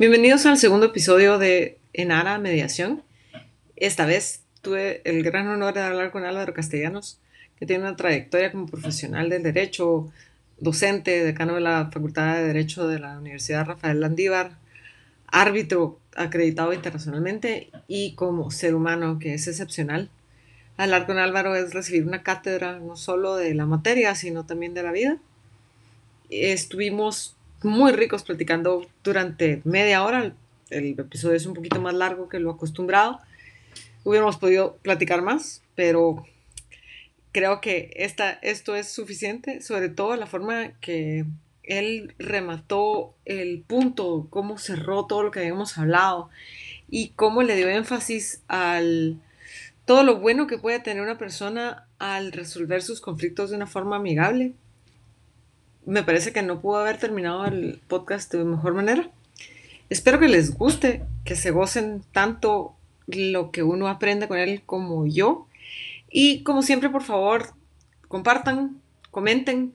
Bienvenidos al segundo episodio de Enara Mediación. Esta vez tuve el gran honor de hablar con Álvaro Castellanos, que tiene una trayectoria como profesional del derecho, docente, decano de la Facultad de Derecho de la Universidad Rafael Landívar, árbitro acreditado internacionalmente y como ser humano que es excepcional. Hablar con Álvaro es recibir una cátedra no solo de la materia, sino también de la vida. Estuvimos muy ricos platicando durante media hora. El episodio es un poquito más largo que lo acostumbrado. Hubiéramos podido platicar más, pero creo que esta, esto es suficiente, sobre todo la forma que él remató el punto, cómo cerró todo lo que habíamos hablado y cómo le dio énfasis al todo lo bueno que puede tener una persona al resolver sus conflictos de una forma amigable me parece que no pudo haber terminado el podcast de mejor manera. Espero que les guste, que se gocen tanto lo que uno aprende con él como yo. Y como siempre, por favor, compartan, comenten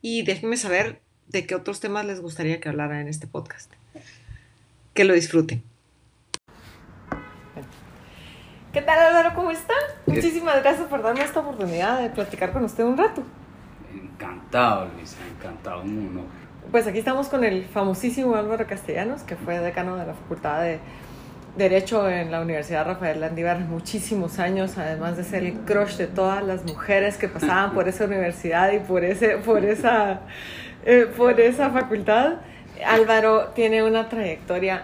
y déjenme saber de qué otros temas les gustaría que hablara en este podcast. Que lo disfruten. ¿Qué tal Álvaro? ¿Cómo está? Muchísimas gracias por darme esta oportunidad de platicar con usted un rato. Encantado, Luisa, encantado, un. Pues aquí estamos con el famosísimo Álvaro Castellanos, que fue decano de la Facultad de Derecho en la Universidad Rafael Landívar muchísimos años, además de ser el crush de todas las mujeres que pasaban por esa universidad y por, ese, por, esa, eh, por esa facultad. Álvaro tiene una trayectoria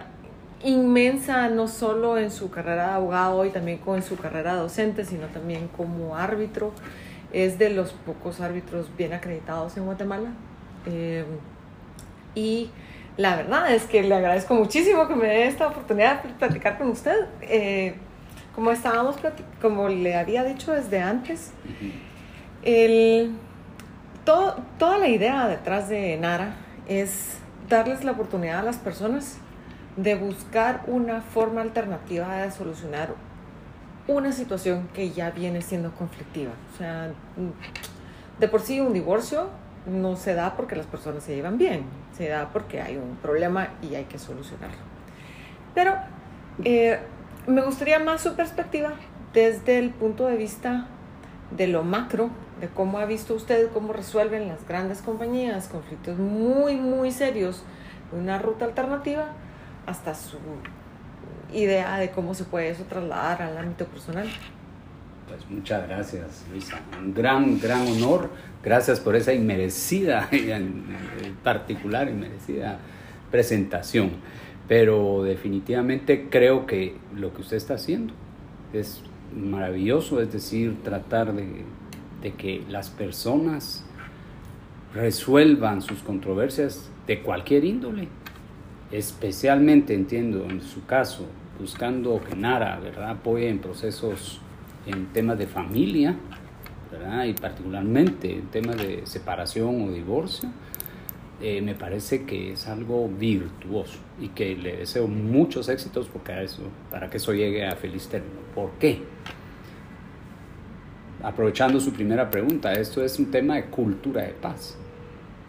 inmensa, no solo en su carrera de abogado y también con su carrera docente, sino también como árbitro es de los pocos árbitros bien acreditados en Guatemala. Eh, y la verdad es que le agradezco muchísimo que me dé esta oportunidad de platicar con usted. Eh, como estábamos, como le había dicho desde antes, el, todo, toda la idea detrás de Nara es darles la oportunidad a las personas de buscar una forma alternativa de solucionar una situación que ya viene siendo conflictiva. O sea, de por sí un divorcio no se da porque las personas se llevan bien, se da porque hay un problema y hay que solucionarlo. Pero eh, me gustaría más su perspectiva desde el punto de vista de lo macro, de cómo ha visto usted cómo resuelven las grandes compañías conflictos muy, muy serios, una ruta alternativa hasta su idea de cómo se puede eso trasladar al ámbito personal. Pues muchas gracias, Luisa. Un gran, gran honor. Gracias por esa inmerecida, en particular, inmerecida presentación. Pero definitivamente creo que lo que usted está haciendo es maravilloso, es decir, tratar de, de que las personas resuelvan sus controversias de cualquier índole, especialmente entiendo en su caso, buscando que Nara ¿verdad? apoye en procesos en temas de familia, ¿verdad? y particularmente en temas de separación o divorcio, eh, me parece que es algo virtuoso y que le deseo muchos éxitos porque eso, para que eso llegue a feliz término. ¿Por qué? Aprovechando su primera pregunta, esto es un tema de cultura de paz.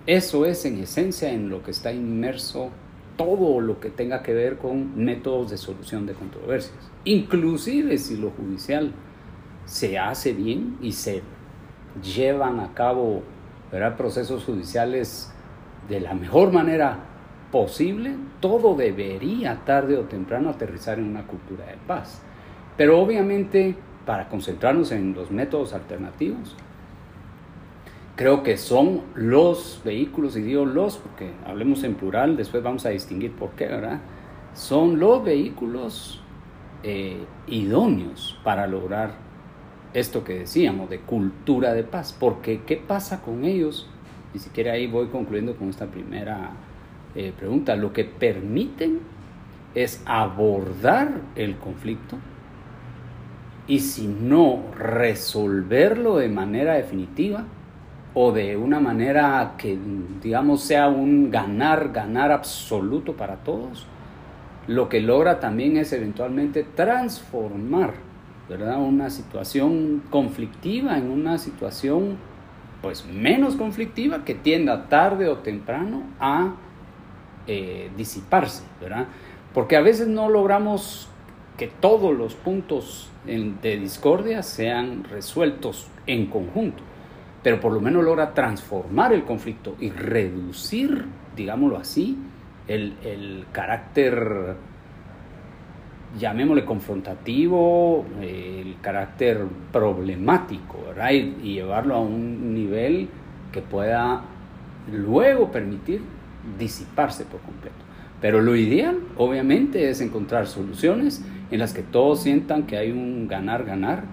Eso es en esencia en lo que está inmerso todo lo que tenga que ver con métodos de solución de controversias. Inclusive si lo judicial se hace bien y se llevan a cabo procesos judiciales de la mejor manera posible, todo debería tarde o temprano aterrizar en una cultura de paz. Pero obviamente, para concentrarnos en los métodos alternativos, creo que son los vehículos, y digo los porque hablemos en plural, después vamos a distinguir por qué, ¿verdad? Son los vehículos eh, idóneos para lograr esto que decíamos de cultura de paz, porque ¿qué pasa con ellos? Ni siquiera ahí voy concluyendo con esta primera eh, pregunta. Lo que permiten es abordar el conflicto y si no resolverlo de manera definitiva, o de una manera que, digamos, sea un ganar, ganar absoluto para todos, lo que logra también es eventualmente transformar, ¿verdad? Una situación conflictiva en una situación, pues, menos conflictiva que tienda tarde o temprano a eh, disiparse, ¿verdad? Porque a veces no logramos que todos los puntos de discordia sean resueltos en conjunto, pero por lo menos logra transformar el conflicto y reducir, digámoslo así, el, el carácter, llamémosle confrontativo, el carácter problemático, ¿verdad? Y, y llevarlo a un nivel que pueda luego permitir disiparse por completo. Pero lo ideal, obviamente, es encontrar soluciones en las que todos sientan que hay un ganar-ganar.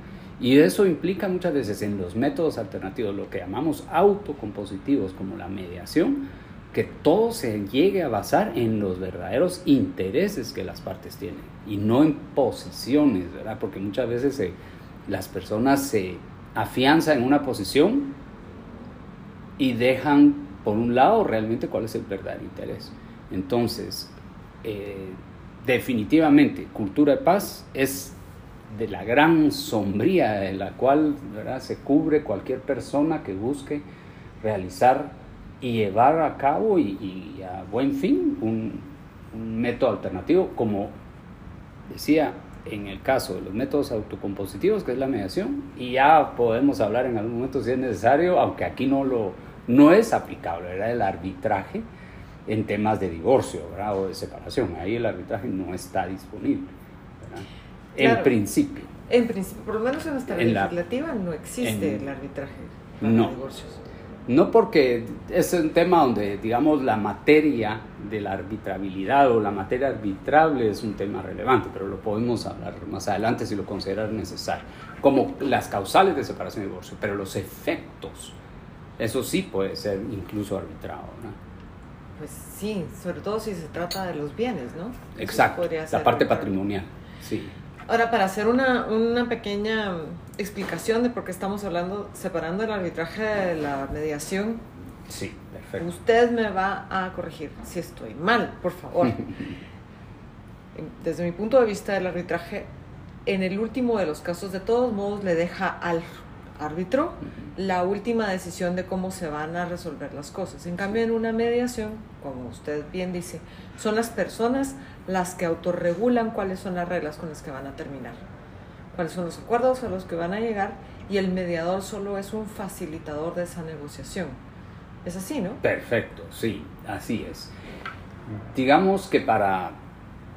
Y eso implica muchas veces en los métodos alternativos, lo que llamamos autocompositivos, como la mediación, que todo se llegue a basar en los verdaderos intereses que las partes tienen y no en posiciones, ¿verdad? Porque muchas veces las personas se afianzan en una posición y dejan por un lado realmente cuál es el verdadero interés. Entonces, eh, definitivamente, cultura de paz es de la gran sombría de la cual ¿verdad? se cubre cualquier persona que busque realizar y llevar a cabo y, a buen fin un, método alternativo, como decía en el caso de los métodos autocompositivos, que es la mediación, y ya podemos hablar en algún momento si es necesario, aunque aquí no lo no es aplicable, era el arbitraje en temas de divorcio o de separación. Ahí el arbitraje no está disponible. En principio. En principio, por lo menos en nuestra legislativa no existe el arbitraje para no, divorcios. No porque es un tema donde, digamos, la materia de la arbitrabilidad o la materia arbitrable es un tema relevante, pero lo podemos hablar más adelante si lo consideran necesario, como las causales de separación y divorcio, pero los efectos eso sí puede ser incluso arbitrado, ¿no? Pues sí, sobre todo si se trata de los bienes, ¿no? Exacto, la parte patrimonial, sí. Ahora, para hacer una, una, pequeña explicación de por qué estamos hablando, separando el arbitraje de la mediación. Sí, perfecto. Usted me va a corregir si estoy mal, por favor. Desde mi punto de vista, el arbitraje, en el último de los casos, de todos modos, le deja al árbitro la última decisión de cómo se van a resolver las cosas. En cambio, en una mediación, como usted bien dice, son las personas las que autorregulan cuáles son las reglas con las que van a terminar, cuáles son los acuerdos a los que van a llegar y el mediador solo es un facilitador de esa negociación. Es así, ¿no? Perfecto, sí, así es. Digamos que para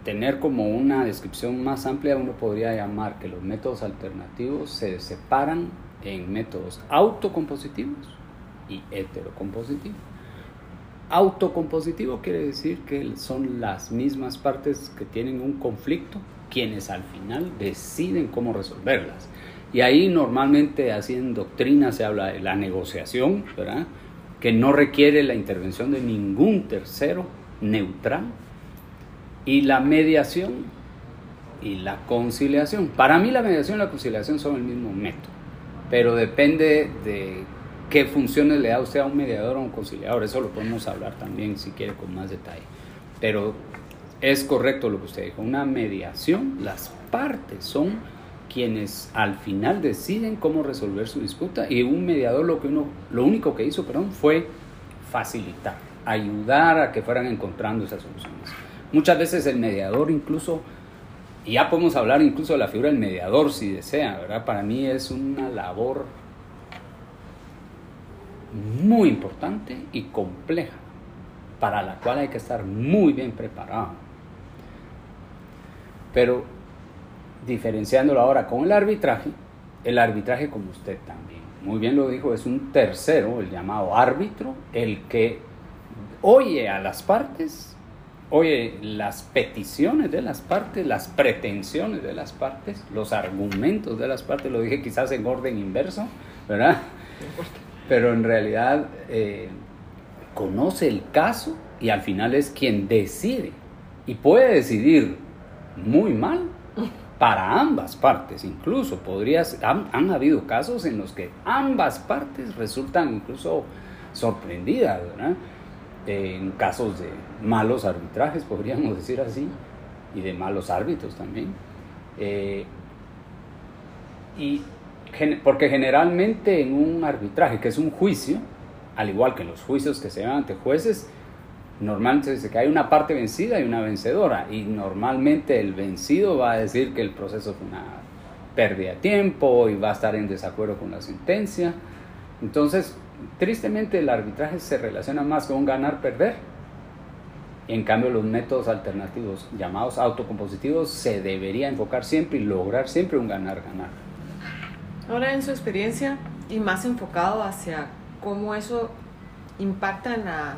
tener como una descripción más amplia, uno podría llamar que los métodos alternativos se separan en métodos autocompositivos y heterocompositivos. Autocompositivo quiere decir que son las mismas partes que tienen un conflicto quienes al final deciden cómo resolverlas. Y ahí normalmente así en doctrina se habla de la negociación, ¿verdad? que no requiere la intervención de ningún tercero neutral. Y la mediación y la conciliación. Para mí la mediación y la conciliación son el mismo método pero depende de qué funciones le da usted a un mediador o a un conciliador. Eso lo podemos hablar también si quiere con más detalle. Pero es correcto lo que usted dijo. Una mediación, las partes son quienes al final deciden cómo resolver su disputa y un mediador lo que uno lo único que hizo, perdón, fue facilitar, ayudar a que fueran encontrando esas soluciones. Muchas veces el mediador incluso y ya podemos hablar incluso de la figura del mediador si desea, ¿verdad? Para mí es una labor muy importante y compleja, para la cual hay que estar muy bien preparado. Pero diferenciándolo ahora con el arbitraje, el arbitraje como usted también, muy bien lo dijo, es un tercero, el llamado árbitro, el que oye a las partes oye las peticiones de las partes, las pretensiones de las partes, los argumentos de las partes, lo dije quizás en orden inverso, ¿verdad? Pero en realidad eh, conoce el caso y al final es quien decide y puede decidir muy mal para ambas partes, incluso podrías, han, han habido casos en los que ambas partes resultan incluso sorprendidas, ¿verdad? En casos de malos arbitrajes, podríamos decir así, y de malos árbitros también. Eh, y porque generalmente en un arbitraje, que es un juicio, al igual que en los juicios que se dan ante jueces, Normalmente se dice que hay una parte vencida y una vencedora, y normalmente el vencido va a decir que el proceso fue una pérdida de tiempo y va a estar en desacuerdo con la sentencia. Entonces, tristemente el arbitraje se relaciona más con ganar-perder. En cambio, los métodos alternativos llamados autocompositivos se debería enfocar siempre y lograr siempre un ganar-ganar. Ahora, en su experiencia y más enfocado hacia cómo eso impacta en la,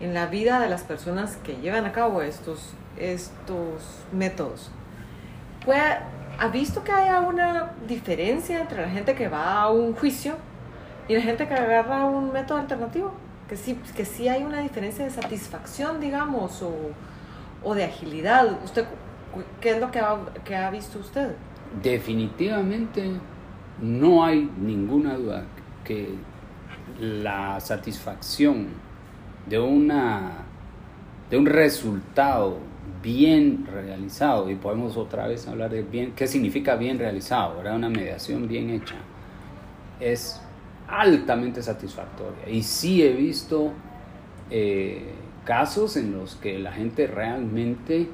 en la vida de las personas que llevan a cabo estos, estos métodos. ¿Ha visto que haya una diferencia entre la gente que va a un juicio y la gente que agarra un método alternativo? Que sí, que sí hay una diferencia de satisfacción, digamos, o, o de agilidad. ¿Usted, ¿Qué es lo que ha, que ha visto usted? Definitivamente no hay ninguna duda que la satisfacción de, una, de un resultado bien realizado, y podemos otra vez hablar de bien, qué significa bien realizado, ¿verdad? una mediación bien hecha, es altamente satisfactoria. Y sí he visto eh, casos en los que la gente realmente,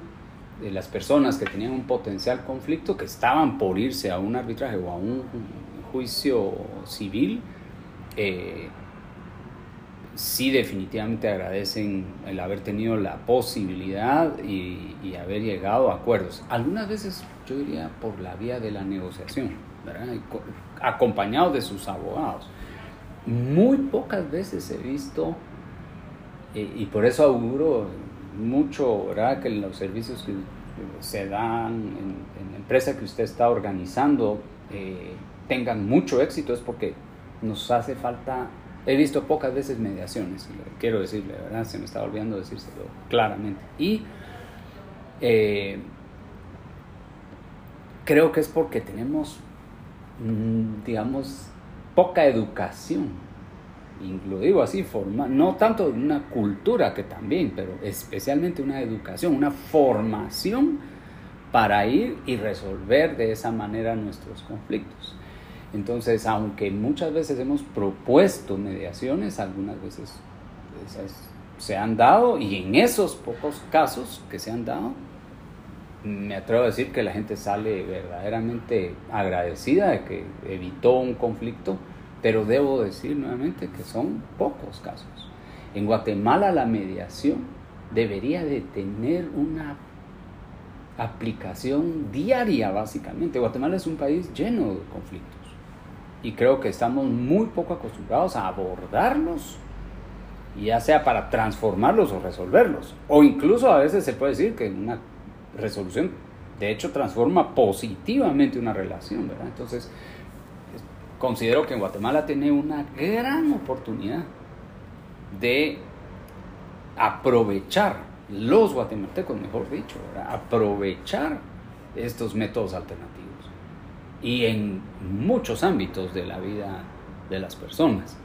de las personas que tenían un potencial conflicto, que estaban por irse a un arbitraje o a un juicio civil, eh, sí definitivamente agradecen el haber tenido la posibilidad y, haber llegado a acuerdos. Algunas veces yo diría por la vía de la negociación, acompañados de sus abogados. Muy pocas veces he visto, y por eso auguro mucho ¿verdad? que los servicios que se dan en, la empresa que usted está organizando eh, tengan mucho éxito, es porque nos hace falta He visto pocas veces mediaciones, quiero decirle, ¿verdad? Se me está olvidando decírselo claramente. Y eh, creo que es porque tenemos, mm, digamos, poca educación, digo así, forma, no tanto una cultura que también, pero especialmente una educación, una formación para ir y resolver de esa manera nuestros conflictos. Entonces, aunque muchas veces hemos propuesto mediaciones, algunas veces se han dado y en esos pocos casos que se han dado, me atrevo a decir que la gente sale verdaderamente agradecida de que evitó un conflicto, pero debo decir nuevamente que son pocos casos. En Guatemala la mediación debería de tener una aplicación diaria básicamente. Guatemala es un país lleno de conflictos y creo que estamos muy poco acostumbrados a abordarlos, ya sea para transformarlos o resolverlos, o incluso a veces se puede decir que una resolución de hecho transforma positivamente una relación, ¿verdad? Entonces, considero que Guatemala tiene una gran oportunidad de aprovechar los guatemaltecos, mejor dicho, aprovechar estos métodos alternativos y en muchos ámbitos de la vida de las personas.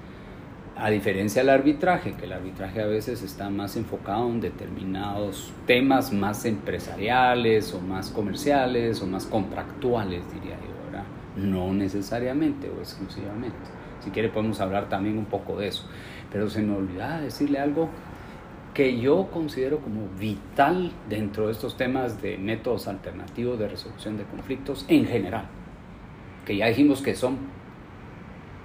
A diferencia del arbitraje, que el arbitraje a veces está más enfocado en determinados temas más empresariales o más comerciales o más contractuales, diría yo, ¿verdad? No necesariamente o exclusivamente. Si quiere podemos hablar también un poco de eso. Pero se me olvidaba decirle algo que yo considero como vital dentro de estos temas de métodos alternativos de resolución de conflictos en general que ya dijimos que son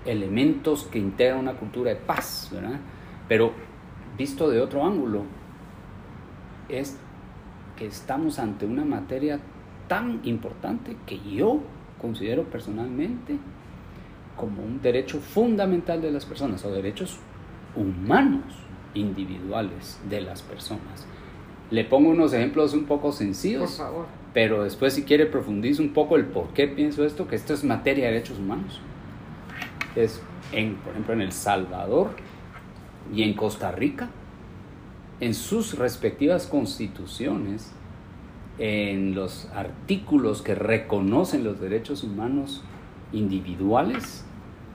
elementos que integran una cultura de paz, ¿verdad? Pero visto de otro ángulo, es que estamos ante una materia tan importante que yo considero personalmente como un derecho fundamental de las personas o derechos humanos individuales de las personas. Le pongo unos ejemplos un poco sencillos. Por favor pero después si quiere profundiza un poco el por qué pienso esto, que esto es materia de derechos humanos. Es, en, por ejemplo, en El Salvador y en Costa Rica, en sus respectivas constituciones, en los artículos que reconocen los derechos humanos individuales,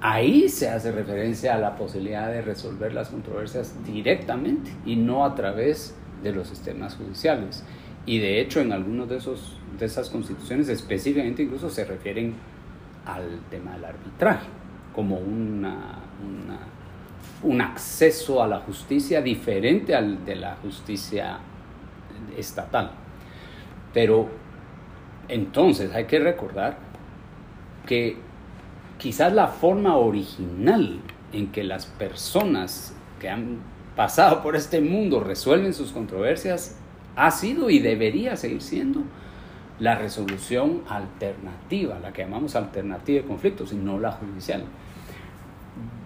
ahí se hace referencia a la posibilidad de resolver las controversias directamente y no a través de los sistemas judiciales. Y de hecho en algunos de, esos, de esas constituciones específicamente incluso se refieren al tema del arbitraje como una, un acceso a la justicia diferente al de la justicia estatal. Pero entonces hay que recordar que quizás la forma original en que las personas que han pasado por este mundo resuelven sus controversias ha sido y debería seguir siendo la resolución alternativa, la que llamamos alternativa de conflictos y no la judicial.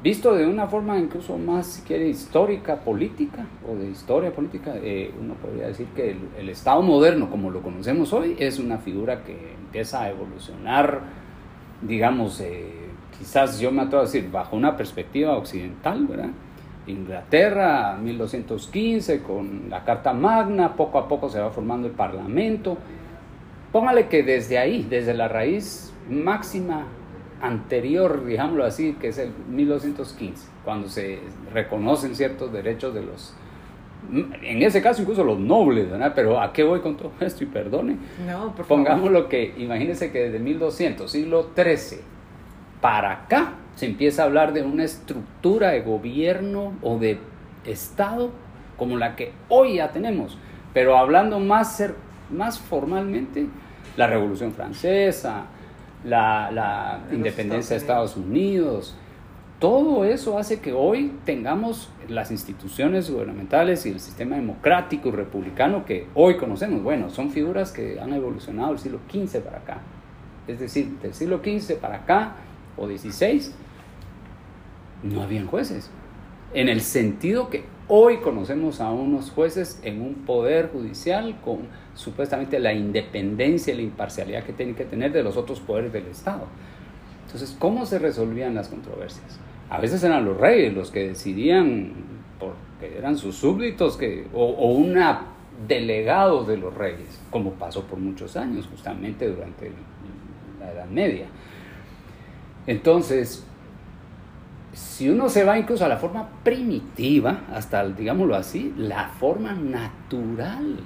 Visto de una forma incluso más, si quiere, histórica, política o de historia política, eh, uno podría decir que el, Estado moderno, como lo conocemos hoy, es una figura que empieza a evolucionar, digamos, eh, quizás yo me atrevo a decir, bajo una perspectiva occidental, ¿verdad? Inglaterra, 1215, con la Carta Magna, poco a poco se va formando el Parlamento. Póngale que desde ahí, desde la raíz máxima anterior, digámoslo así, que es el 1215, cuando se reconocen ciertos derechos de los, en ese caso incluso los nobles, ¿verdad? Pero ¿a qué voy con todo esto? Y perdone. No, por Pongamos lo que, imagínense que desde 1200, siglo XIII, para acá, se empieza a hablar de una estructura de gobierno o de Estado como la que hoy ya tenemos, pero hablando más, más formalmente, la Revolución Francesa, la, independencia de Estados Unidos, todo eso hace que hoy tengamos las instituciones gubernamentales y el sistema democrático y republicano que hoy conocemos. Bueno, son figuras que han evolucionado del siglo XV para acá. Es decir, del siglo XV para acá o XVI no habían jueces. En el sentido que hoy conocemos a unos jueces en un poder judicial con supuestamente la independencia y la imparcialidad que tienen que tener de los otros poderes del Estado. Entonces, ¿cómo se resolvían las controversias? A veces eran los reyes los que decidían, porque eran sus súbditos, que, o, o delegado de los reyes, como pasó por muchos años, justamente durante la Edad Media. Entonces, si uno se va incluso a la forma primitiva, hasta digámoslo así, la forma natural,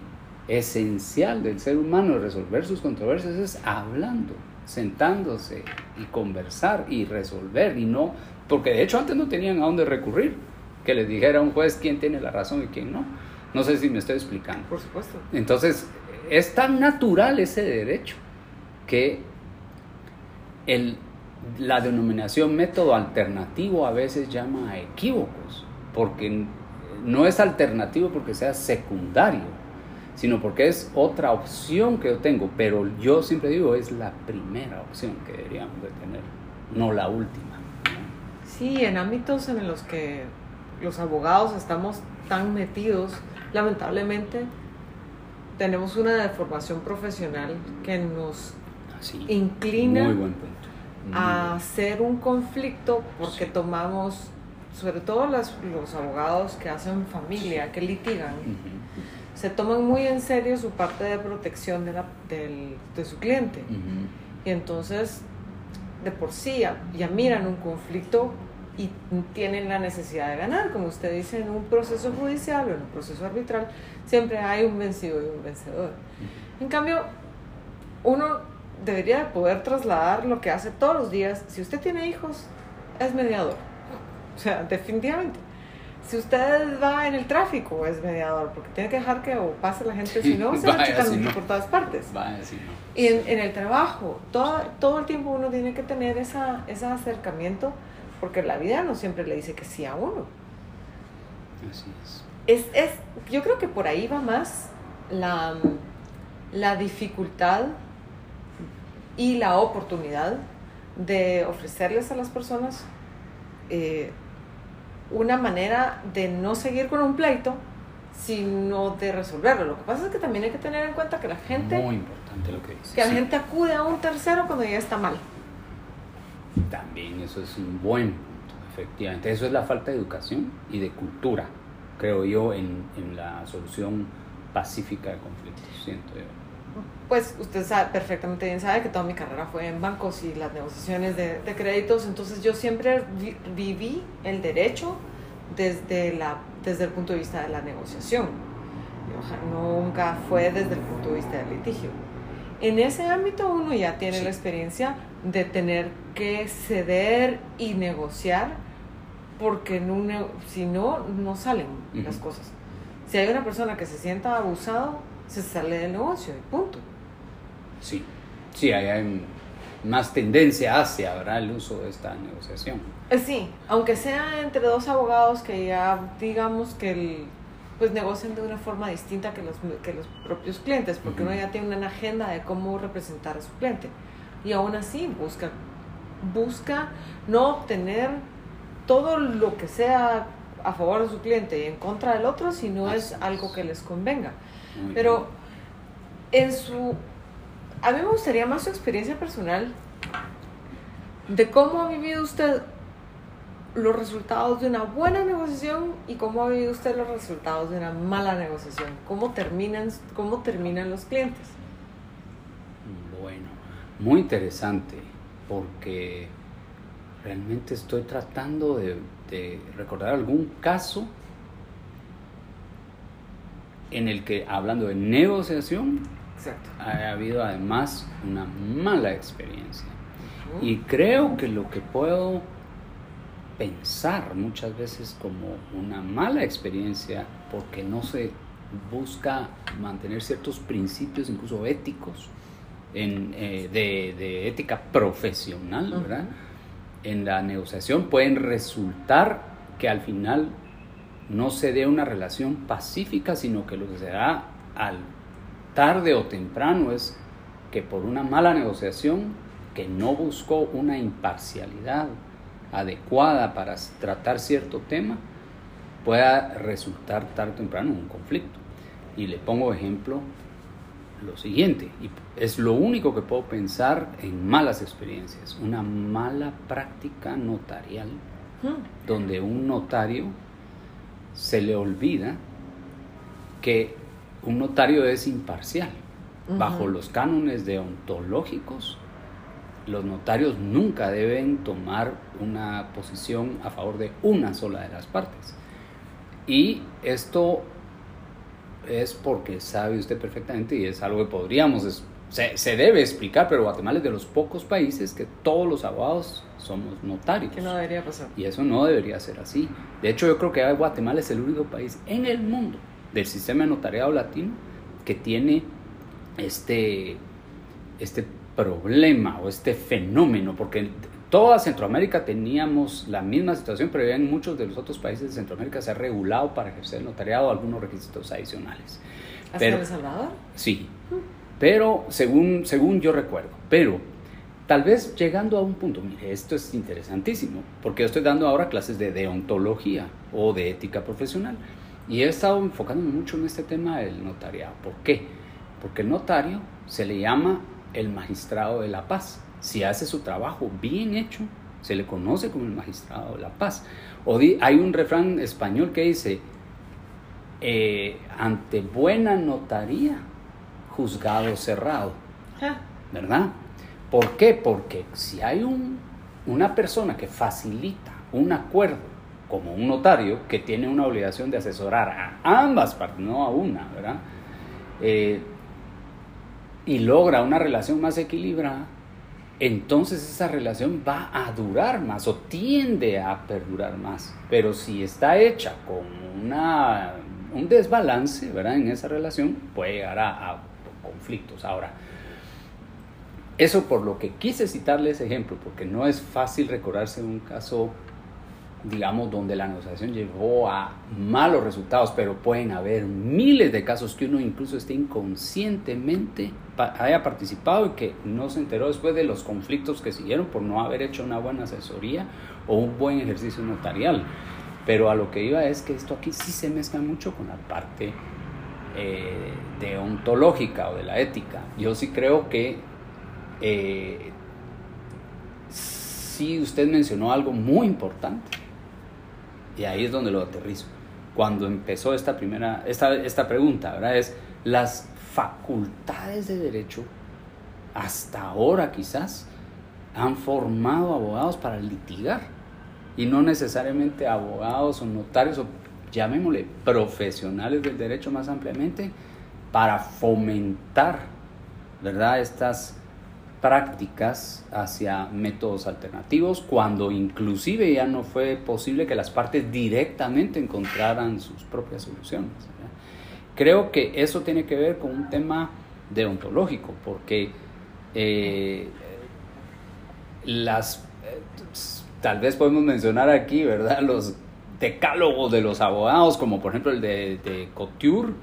esencial del ser humano de resolver sus controversias es hablando, sentándose y conversar y resolver y no, porque de hecho antes no tenían a dónde recurrir, que les dijera a un juez quién tiene la razón y quién no. No sé si me estoy explicando. Por supuesto. Entonces, es tan natural ese derecho que el la denominación método alternativo a veces llama a equívocos, porque no es alternativo porque sea secundario, sino porque es otra opción que yo tengo, pero yo siempre digo es la primera opción que deberíamos de tener, no la última. Sí, en ámbitos en los que los abogados estamos tan metidos, lamentablemente tenemos una deformación profesional que nos inclina Muy buen punto a hacer un conflicto porque tomamos, sobre todo los abogados que hacen familia, que litigan, se toman muy en serio su parte de protección de, la, de su cliente. Y entonces, de por sí, ya, ya, miran un conflicto y tienen la necesidad de ganar. Como usted dice, en un proceso judicial o en un proceso arbitral, siempre hay un vencido y un vencedor. En cambio, uno debería poder trasladar lo que hace todos los días. Si usted tiene hijos, es mediador. O sea, definitivamente. Si usted va en el tráfico, es mediador, porque tiene que dejar que o pase la gente, si no, se va a por todas partes. Y en, el trabajo, todo, todo el tiempo uno tiene que tener esa, ese acercamiento, porque la vida no siempre le dice que sí a uno. Así es. Es, es yo creo que por ahí va más la, la dificultad y la oportunidad de ofrecerles a las personas eh, una manera de no seguir con un pleito, sino de resolverlo. Lo que pasa es que también hay que tener en cuenta que la gente... Muy importante lo que dice. Que la gente acude a un tercero cuando ya está mal. También eso es un buen punto, efectivamente. Eso es la falta de educación y de cultura, creo yo, en, en la solución pacífica de conflictos, siento yo pues usted sabe, perfectamente bien sabe que toda mi carrera fue en bancos y las negociaciones de, créditos, entonces yo siempre viví el derecho desde, la, desde el punto de vista de la negociación, nunca fue desde el punto de vista del litigio. En ese ámbito uno ya tiene la experiencia de tener que ceder y negociar porque en un si no, no salen las cosas. Si hay una persona que se sienta abusado, se sale del negocio y punto. Sí, sí, ahí hay más tendencia hacia ¿verdad? el uso de esta negociación. Eh, Sí, aunque sea entre dos abogados que ya digamos que el, pues negocian de una forma distinta que los, que los propios clientes, porque Ujú. uno ya tiene una agenda de cómo representar a su cliente. Y aún así busca, busca no obtener todo lo que sea a favor de su cliente y en contra del otro, si no es Así es. algo que les convenga. Pero en su... A mí me gustaría más su experiencia personal de cómo ha vivido usted los resultados de una buena negociación y cómo ha vivido usted los resultados de una mala negociación. ¿Cómo terminan, cómo terminan los clientes? Bueno, muy interesante porque realmente estoy tratando de, de recordar algún caso en el que, hablando de negociación, Exacto. ha habido además una mala experiencia. Y creo que lo que puedo pensar muchas veces como una mala experiencia, porque no se busca mantener ciertos principios, incluso éticos, en, eh, de, de ética profesional. ¿verdad? En la negociación pueden resultar que al final no se dé una relación pacífica, sino que lo que se da al tarde o temprano es que por una mala negociación que no buscó una imparcialidad adecuada para tratar cierto tema, pueda resultar tarde o temprano un conflicto. Y le pongo ejemplo lo siguiente, y es lo único que puedo pensar en malas experiencias, una mala práctica notarial Ujú. donde un notario se le olvida que un notario es imparcial. Bajo los cánones deontológicos, los notarios nunca deben tomar una posición a favor de una sola de las partes. Y esto es porque sabe usted perfectamente y es algo que podríamos, se, se debe explicar, pero Guatemala es de los pocos países que todos los abogados somos notarios. Que no debería pasar. Y eso no debería ser así. De hecho, yo creo que Guatemala es el único país en el mundo del sistema de notariado latino que tiene este, este problema o este fenómeno, porque toda Centroamérica teníamos la misma situación, pero ya en muchos de los otros países de Centroamérica se ha regulado para ejercer el notariado algunos requisitos adicionales. ¿Hasta Pero- El Salvador? Sí, pero según, según yo recuerdo, pero tal vez llegando a un punto, mire, esto es interesantísimo, porque yo estoy dando ahora clases de deontología o de ética profesional y he estado enfocándome mucho en este tema del notariado. ¿Por qué? Porque el notario se le llama el magistrado de la paz. Si hace su trabajo bien hecho, se le conoce como el magistrado de la paz. O di- hay un refrán español que dice, eh, ante buena notaría, juzgado cerrado, Ah, ¿verdad? ¿Por qué? Porque si hay un, una persona que facilita un acuerdo, como un notario, que tiene una obligación de asesorar a ambas partes, no a una, ¿verdad? Eh, y logra una relación más equilibrada, entonces esa relación va a durar más o tiende a perdurar más. Pero si está hecha con una, un desbalance ¿verdad? en esa relación, puede llegar a, conflictos. Ahora, eso por lo que quise citarle ese ejemplo, porque no es fácil recordarse un caso, digamos, donde la negociación llevó a malos resultados, pero pueden haber miles de casos que uno incluso esté inconscientemente haya participado y que no se enteró después de los conflictos que siguieron por no haber hecho una buena asesoría o un buen ejercicio notarial. Pero a lo que iba es que esto aquí sí se mezcla mucho con la parte eh, deontológica o de la ética. Yo sí creo que eh, sí usted mencionó algo muy importante y ahí es donde lo aterrizo. Cuando empezó esta primera, esta, esta pregunta, ¿verdad? Es las facultades de derecho hasta ahora quizás han formado abogados para litigar y no necesariamente abogados o notarios o llamémosle profesionales del derecho más ampliamente para fomentar, ¿verdad? Estas prácticas hacia métodos alternativos cuando inclusive ya no fue posible que las partes directamente encontraran sus propias soluciones. Creo que eso tiene que ver con un tema deontológico, porque eh, las, eh, tal vez podemos mencionar aquí, ¿verdad? Los decálogos de los abogados, como por ejemplo el de, de Couture,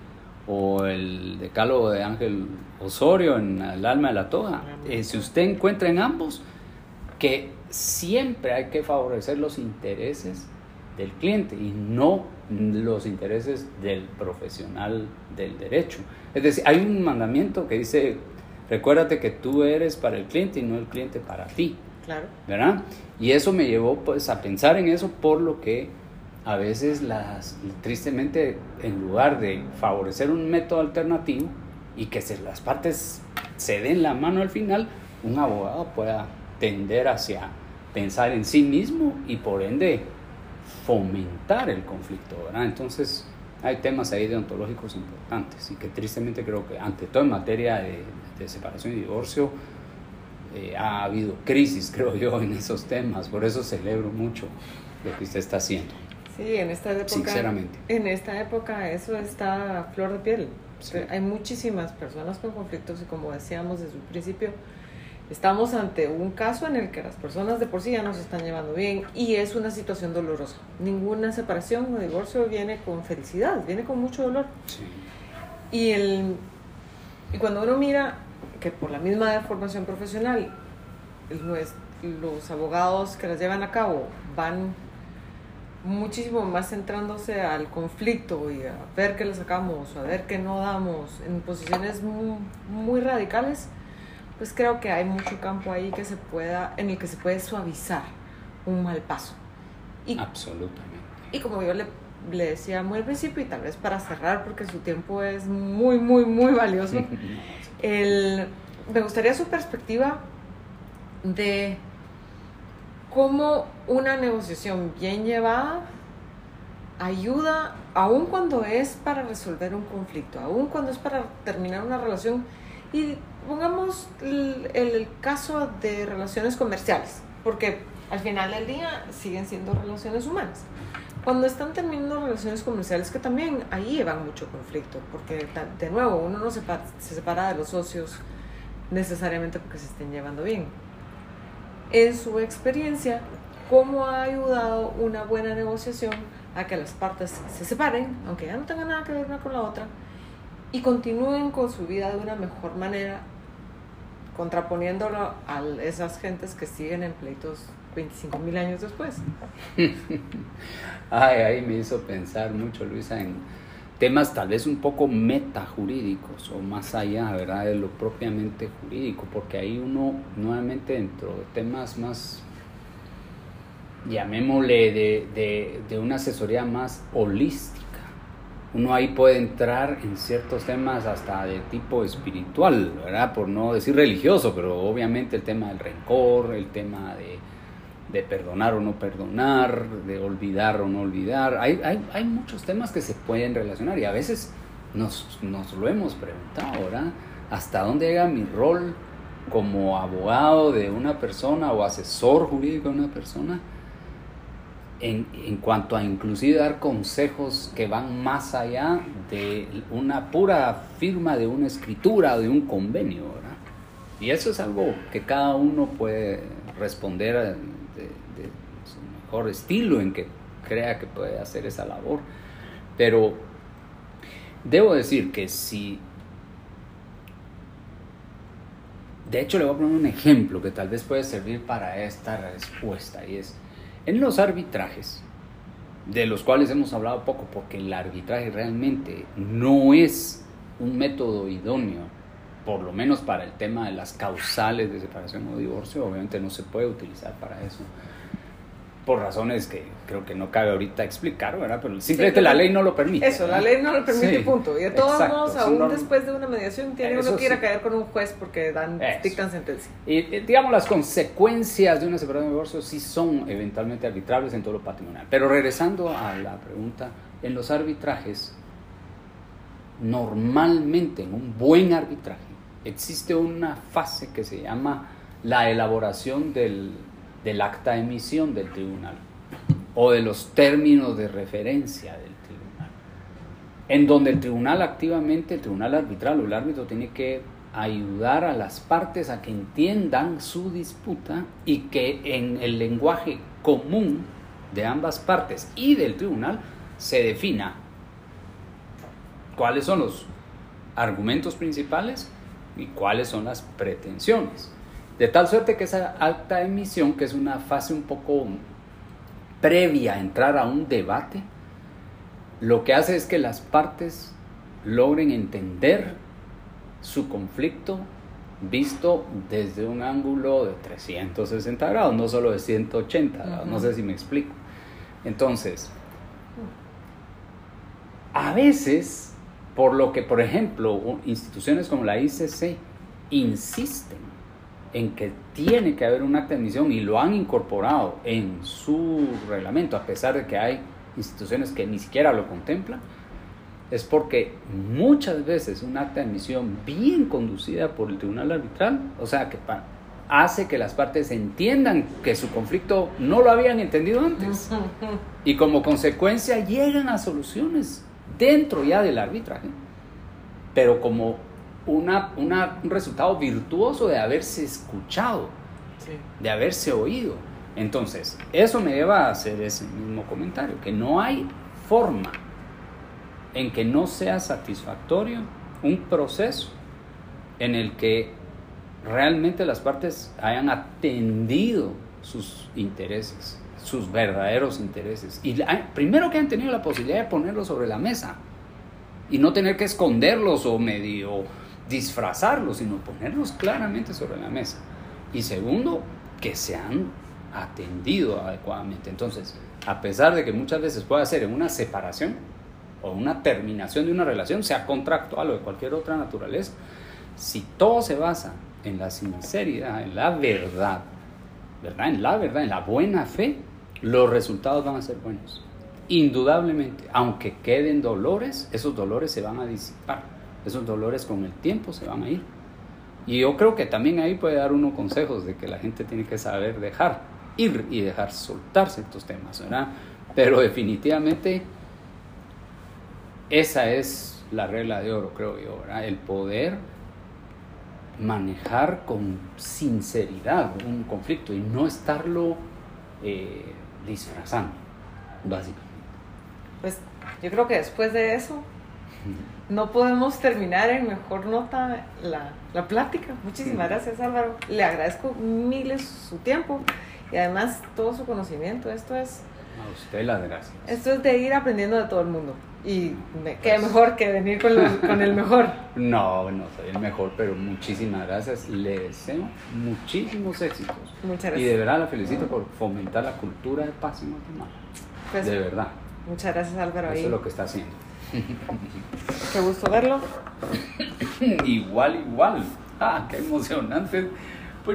o el decálogo de Ángel Osorio en El alma de la toga. Eh, si usted encuentra en ambos que siempre hay que favorecer los intereses del cliente y no los intereses del profesional del derecho. Es decir, hay un mandamiento que dice, recuérdate que tú eres para el cliente y no el cliente para ti. Claro. ¿Verdad? Y eso me llevó pues a pensar en eso por lo que a veces las, tristemente, en lugar de favorecer un método alternativo y que se, las partes se den la mano al final, un abogado pueda tender hacia pensar en sí mismo y por ende fomentar el conflicto. Entonces hay temas ahí deontológicos importantes y que tristemente creo que ante todo en materia de, separación y divorcio eh, ha habido crisis, creo yo, en esos temas. Por eso celebro mucho lo que usted está haciendo. Sí, en esta época. Sinceramente. En esta época eso está a flor de piel. Hay muchísimas personas con conflictos y como decíamos desde un principio, estamos ante un caso en el que las personas de por sí ya no se están llevando bien y es una situación dolorosa. Ninguna separación o divorcio viene con felicidad, viene con mucho dolor. Sí. Y, el, y cuando uno mira que por la misma formación profesional, los, los abogados que las llevan a cabo van muchísimo más centrándose al conflicto y a ver qué le sacamos, a ver qué no damos, en posiciones muy, radicales, pues creo que hay mucho campo ahí que se pueda, en el que se puede suavizar un mal paso. Y, Absolutamente. Y como yo le, le decía muy al principio, y tal vez para cerrar, porque su tiempo es muy, muy, muy valioso, el, me gustaría su perspectiva de cómo una negociación bien llevada ayuda, aun cuando es para resolver un conflicto, aun cuando es para terminar una relación. Y pongamos el, caso de relaciones comerciales, porque al final del día siguen siendo relaciones humanas. Cuando están terminando relaciones comerciales, que también ahí llevan mucho conflicto, porque de nuevo uno no se, se separa de los socios necesariamente porque se estén llevando bien en su experiencia, cómo ha ayudado una buena negociación a que las partes se separen, aunque ya no tengan nada que ver una con la otra, y continúen con su vida de una mejor manera, contraponiéndolo a esas gentes que siguen en pleitos 25 mil años después. Ay, ahí me hizo pensar mucho, Luisa, en temas tal vez un poco metajurídicos o más allá, ¿verdad? De lo propiamente jurídico, porque ahí uno nuevamente dentro de temas más, llamémosle, de, de, una asesoría más holística. Uno ahí puede entrar en ciertos temas hasta de tipo espiritual, ¿verdad? Por no decir religioso, pero obviamente el tema del rencor, el tema de de perdonar o no perdonar, de olvidar o no olvidar. Hay, hay, hay muchos temas que se pueden relacionar y a veces nos, nos, lo hemos preguntado, ¿verdad? ¿Hasta dónde llega mi rol como abogado de una persona o asesor jurídico de una persona? En, en, cuanto a inclusive dar consejos que van más allá de una pura firma de una escritura o de un convenio, ¿verdad? Y eso es algo que cada uno puede responder estilo en que crea que puede hacer esa labor. Pero debo decir que si... De hecho, le voy a poner un ejemplo que tal vez puede servir para esta respuesta y es, en los arbitrajes, de los cuales hemos hablado poco, porque el arbitraje realmente no es un método idóneo, por lo menos para el tema de las causales de separación o divorcio, obviamente no se puede utilizar para eso por razones que creo que no cabe ahorita explicar, ¿verdad? Pero simplemente la ley no lo permite. Eso, la ley no lo permite, punto. Y de todos modos, aún después de una mediación, tiene uno que ir a caer con un juez porque dan, dictan sentencia. Y, digamos, las consecuencias de una separación de divorcio sí son eventualmente arbitrables en todo lo patrimonial. Pero regresando a la pregunta, en los arbitrajes, normalmente en un buen arbitraje, existe una fase que se llama la elaboración del, del acta de emisión del tribunal o de los términos de referencia del tribunal, en donde el tribunal activamente, el tribunal arbitral o el árbitro tiene que ayudar a las partes a que entiendan su disputa y que en el lenguaje común de ambas partes y del tribunal se defina cuáles son los argumentos principales y cuáles son las pretensiones. De tal suerte que esa alta emisión, que es una fase un poco previa a entrar a un debate, lo que hace es que las partes logren entender su conflicto visto desde un ángulo de 360 grados, no solo de 180 grados, no sé si me explico. Entonces, a veces, por lo que, por ejemplo, instituciones como la ICC insisten en que tiene que haber una acta de admisión y lo han incorporado en su reglamento, a pesar de que hay instituciones que ni siquiera lo contemplan, es porque muchas veces una acta de admisión bien conducida por el tribunal arbitral, o sea, que hace que las partes entiendan que su conflicto no lo habían entendido antes. Y como consecuencia llegan a soluciones dentro ya del arbitraje, pero como una, un resultado virtuoso de haberse escuchado, de haberse oído. Entonces, eso me lleva a hacer ese mismo comentario, que no hay forma en que no sea satisfactorio un proceso en el que realmente las partes hayan atendido sus intereses, sus verdaderos intereses. Y primero que han tenido la posibilidad de ponerlos sobre la mesa y no tener que esconderlos o medio disfrazarlos, sino ponerlos claramente sobre la mesa. Y segundo, que se han atendido adecuadamente. Entonces, a pesar de que muchas veces puede ser en una separación o una terminación de una relación, sea contractual o de cualquier otra naturaleza, si todo se basa en la sinceridad, en la verdad, ¿verdad? En la verdad, en la buena fe, los resultados van a ser buenos. Indudablemente, aunque queden dolores, esos dolores se van a disipar esos dolores con el tiempo se van a ir. Y yo creo que también ahí puede dar uno consejos de que la gente tiene que saber dejar ir y dejar soltarse estos temas, ¿verdad? Pero definitivamente esa es la regla de oro, creo yo, ¿verdad? El poder manejar con sinceridad un conflicto y no estarlo eh, disfrazando, básicamente. Pues yo creo que después de eso no podemos terminar en mejor nota la, la plática. Muchísimas gracias Álvaro. Le agradezco miles su tiempo y además todo su conocimiento. Esto es... A usted las gracias. Esto es de ir aprendiendo de todo el mundo. Y me, qué pues mejor que venir con, con, el mejor. No, no soy el mejor, pero muchísimas gracias. Le deseo muchísimos éxitos. Muchas gracias. Y de verdad la felicito por fomentar la cultura de paz en Guatemala. Pues, de verdad. Muchas gracias Álvaro. Eso es lo que está haciendo. Qué gusto verlo. igual, igual. Ah, qué emocionante